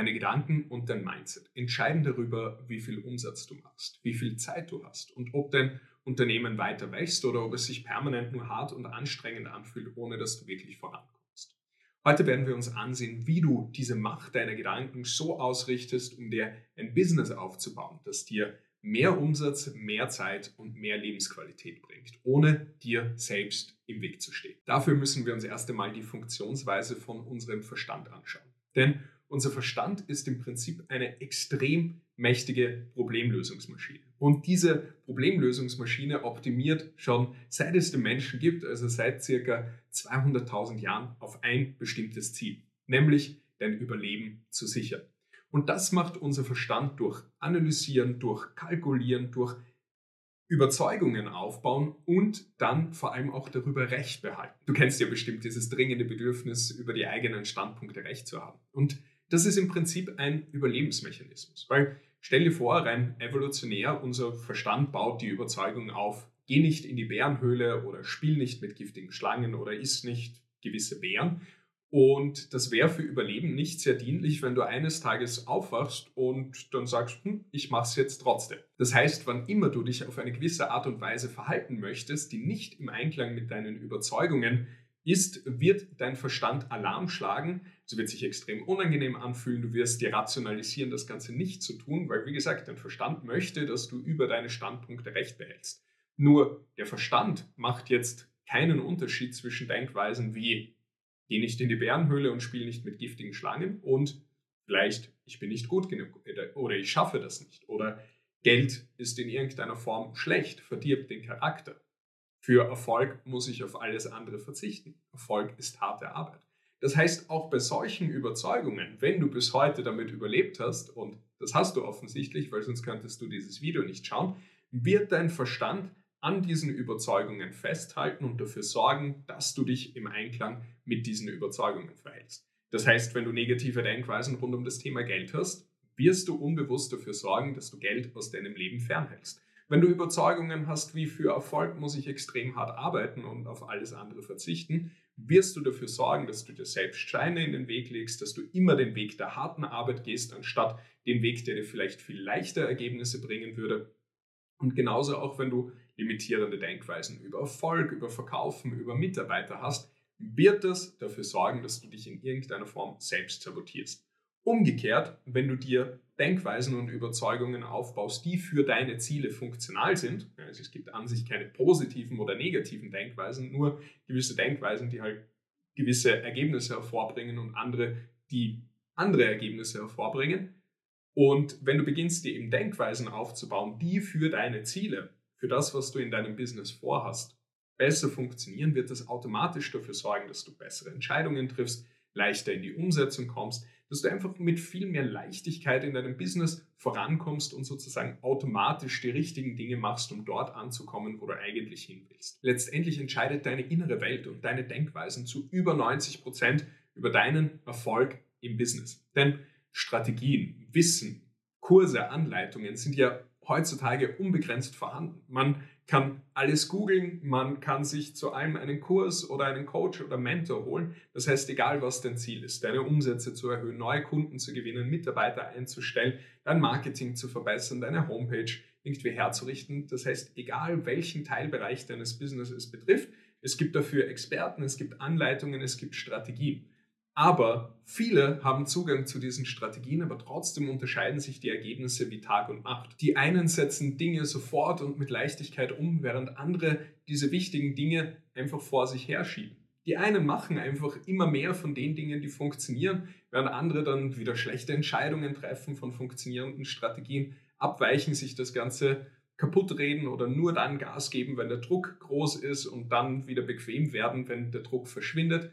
Deine Gedanken und dein Mindset entscheiden darüber, wie viel Umsatz du machst, wie viel Zeit du hast und ob dein Unternehmen weiter wächst oder ob es sich permanent nur hart und anstrengend anfühlt, ohne dass du wirklich vorankommst. Heute werden wir uns ansehen, wie du diese Macht deiner Gedanken so ausrichtest, um dir ein Business aufzubauen, das dir mehr Umsatz, mehr Zeit und mehr Lebensqualität bringt, ohne dir selbst im Weg zu stehen. Dafür müssen wir uns erst einmal die Funktionsweise von unserem Verstand anschauen. Denn unser Verstand ist im Prinzip eine extrem mächtige Problemlösungsmaschine. Und diese Problemlösungsmaschine optimiert schon seit es den Menschen gibt, also seit circa 200.000 Jahren, auf ein bestimmtes Ziel, nämlich dein Überleben zu sichern. Und das macht unser Verstand durch Analysieren, durch Kalkulieren, durch Überzeugungen aufbauen und dann vor allem auch darüber Recht behalten. Du kennst ja bestimmt dieses dringende Bedürfnis, über die eigenen Standpunkte Recht zu haben. Und das ist im Prinzip ein Überlebensmechanismus. Weil stell dir vor, rein evolutionär, unser Verstand baut die Überzeugung auf, geh nicht in die Bärenhöhle oder spiel nicht mit giftigen Schlangen oder iss nicht gewisse Bären. Und das wäre für Überleben nicht sehr dienlich, wenn du eines Tages aufwachst und dann sagst, hm, ich mache es jetzt trotzdem. Das heißt, wann immer du dich auf eine gewisse Art und Weise verhalten möchtest, die nicht im Einklang mit deinen Überzeugungen ist, wird dein Verstand Alarm schlagen. Es wird sich extrem unangenehm anfühlen. Du wirst dir rationalisieren, das Ganze nicht zu tun, weil, wie gesagt, dein Verstand möchte, dass du über deine Standpunkte Recht behältst. Nur der Verstand macht jetzt keinen Unterschied zwischen Denkweisen wie geh nicht in die Bärenhöhle und spiel nicht mit giftigen Schlangen und vielleicht ich bin nicht gut genug oder ich schaffe das nicht oder Geld ist in irgendeiner Form schlecht, verdirbt den Charakter. Für Erfolg muss ich auf alles andere verzichten. Erfolg ist harte Arbeit. Das heißt, auch bei solchen Überzeugungen, wenn du bis heute damit überlebt hast, und das hast du offensichtlich, weil sonst könntest du dieses Video nicht schauen, wird dein Verstand an diesen Überzeugungen festhalten und dafür sorgen, dass du dich im Einklang mit diesen Überzeugungen verhältst. Das heißt, wenn du negative Denkweisen rund um das Thema Geld hast, wirst du unbewusst dafür sorgen, dass du Geld aus deinem Leben fernhältst. Wenn du Überzeugungen hast, wie für Erfolg muss ich extrem hart arbeiten und auf alles andere verzichten, wirst du dafür sorgen, dass du dir selbst Steine in den Weg legst, dass du immer den Weg der harten Arbeit gehst, anstatt den Weg, der dir vielleicht viel leichter Ergebnisse bringen würde. Und genauso auch, wenn du limitierende Denkweisen über Erfolg, über Verkaufen, über Mitarbeiter hast, wird das dafür sorgen, dass du dich in irgendeiner Form selbst sabotierst. Umgekehrt, wenn du dir Denkweisen und Überzeugungen aufbaust, die für deine Ziele funktional sind, also es gibt an sich keine positiven oder negativen Denkweisen, nur gewisse Denkweisen, die halt gewisse Ergebnisse hervorbringen und andere, die andere Ergebnisse hervorbringen. Und wenn du beginnst, dir eben Denkweisen aufzubauen, die für deine Ziele, für das, was du in deinem Business vorhast, besser funktionieren, wird das automatisch dafür sorgen, dass du bessere Entscheidungen triffst, leichter in die Umsetzung kommst, dass du einfach mit viel mehr Leichtigkeit in deinem Business vorankommst und sozusagen automatisch die richtigen Dinge machst, um dort anzukommen, wo du eigentlich hin willst. Letztendlich entscheidet deine innere Welt und deine Denkweisen zu über 90 Prozent über deinen Erfolg im Business. Denn Strategien, Wissen, Kurse, Anleitungen sind ja heutzutage unbegrenzt vorhanden. Man kann alles googeln, man kann sich zu allem einen Kurs oder einen Coach oder Mentor holen. Das heißt, egal was dein Ziel ist, deine Umsätze zu erhöhen, neue Kunden zu gewinnen, Mitarbeiter einzustellen, dein Marketing zu verbessern, deine Homepage irgendwie herzurichten. Das heißt, egal welchen Teilbereich deines Businesses betrifft, es gibt dafür Experten, es gibt Anleitungen, es gibt Strategien. Aber viele haben Zugang zu diesen Strategien, aber trotzdem unterscheiden sich die Ergebnisse wie Tag und Nacht. Die einen setzen Dinge sofort und mit Leichtigkeit um, während andere diese wichtigen Dinge einfach vor sich herschieben. Die einen machen einfach immer mehr von den Dingen, die funktionieren, während andere dann wieder schlechte Entscheidungen treffen von funktionierenden Strategien, abweichen, sich das Ganze kaputt reden oder nur dann Gas geben, wenn der Druck groß ist und dann wieder bequem werden, wenn der Druck verschwindet.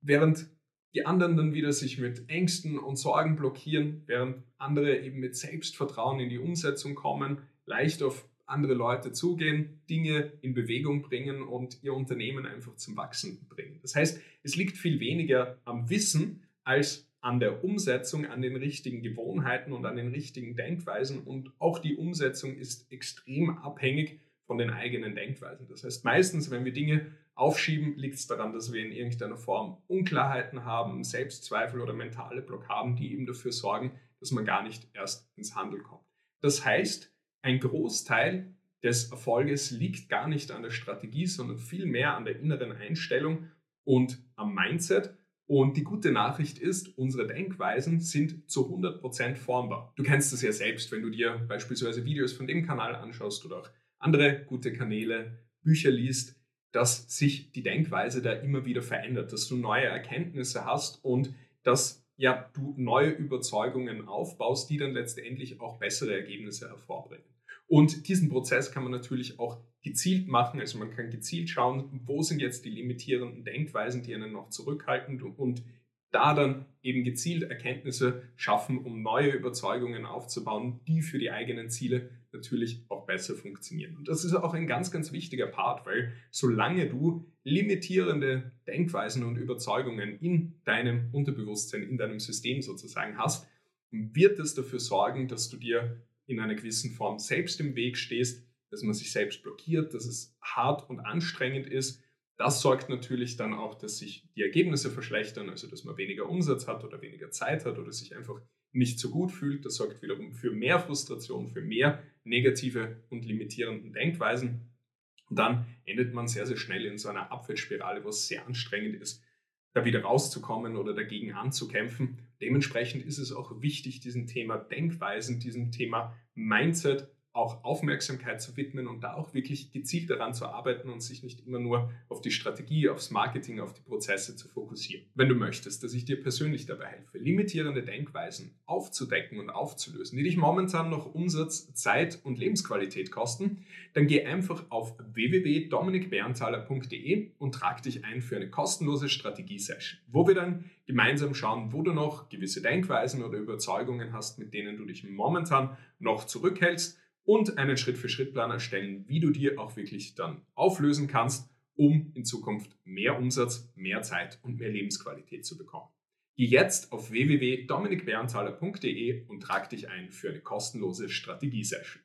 Während die anderen dann wieder sich mit Ängsten und Sorgen blockieren, während andere eben mit Selbstvertrauen in die Umsetzung kommen, leicht auf andere Leute zugehen, Dinge in Bewegung bringen und ihr Unternehmen einfach zum Wachsen bringen. Das heißt, es liegt viel weniger am Wissen als an der Umsetzung, an den richtigen Gewohnheiten und an den richtigen Denkweisen und auch die Umsetzung ist extrem abhängig von den eigenen Denkweisen. Das heißt, meistens, wenn wir Dinge aufschieben, liegt es daran, dass wir in irgendeiner Form Unklarheiten haben, Selbstzweifel oder mentale Blockaden, die eben dafür sorgen, dass man gar nicht erst ins Handeln kommt. Das heißt, ein Großteil des Erfolges liegt gar nicht an der Strategie, sondern vielmehr an der inneren Einstellung und am Mindset. Und die gute Nachricht ist, unsere Denkweisen sind zu 100% formbar. Du kennst das ja selbst, wenn du dir beispielsweise Videos von dem Kanal anschaust oder auch andere gute Kanäle, Bücher liest, dass sich die Denkweise da immer wieder verändert, dass du neue Erkenntnisse hast und dass ja, du neue Überzeugungen aufbaust, die dann letztendlich auch bessere Ergebnisse hervorbringen. Und diesen Prozess kann man natürlich auch gezielt machen. Also man kann gezielt schauen, wo sind jetzt die limitierenden Denkweisen, die einen noch zurückhalten und da dann eben gezielt Erkenntnisse schaffen, um neue Überzeugungen aufzubauen, die für die eigenen Ziele natürlich auch besser funktionieren. Und das ist auch ein ganz, ganz wichtiger Part, weil solange du limitierende Denkweisen und Überzeugungen in deinem Unterbewusstsein, in deinem System sozusagen hast, wird es dafür sorgen, dass du dir in einer gewissen Form selbst im Weg stehst, dass man sich selbst blockiert, dass es hart und anstrengend ist. Das sorgt natürlich dann auch, dass sich die Ergebnisse verschlechtern, also dass man weniger Umsatz hat oder weniger Zeit hat oder sich einfach nicht so gut fühlt. Das sorgt wiederum für mehr Frustration, für mehr negative und limitierenden Denkweisen. Und dann endet man sehr, sehr schnell in so einer Abwärtsspirale, wo es sehr anstrengend ist, da wieder rauszukommen oder dagegen anzukämpfen. Dementsprechend ist es auch wichtig, diesem Thema Denkweisen, diesem Thema Mindset auch Aufmerksamkeit zu widmen und da auch wirklich gezielt daran zu arbeiten und sich nicht immer nur auf die Strategie, aufs Marketing, auf die Prozesse zu fokussieren. Wenn du möchtest, dass ich dir persönlich dabei helfe, limitierende Denkweisen aufzudecken und aufzulösen, die dich momentan noch Umsatz, Zeit und Lebensqualität kosten, dann geh einfach auf www.dominikberntaler.de und trag dich ein für eine kostenlose Strategie-Session, wo wir dann gemeinsam schauen, wo du noch gewisse Denkweisen oder Überzeugungen hast, mit denen du dich momentan noch zurückhältst und einen Schritt-für-Schritt-Plan erstellen, wie du dir auch wirklich dann auflösen kannst, um in Zukunft mehr Umsatz, mehr Zeit und mehr Lebensqualität zu bekommen. Geh jetzt auf www.dominikberntaler.de und trag dich ein für eine kostenlose Strategiesession.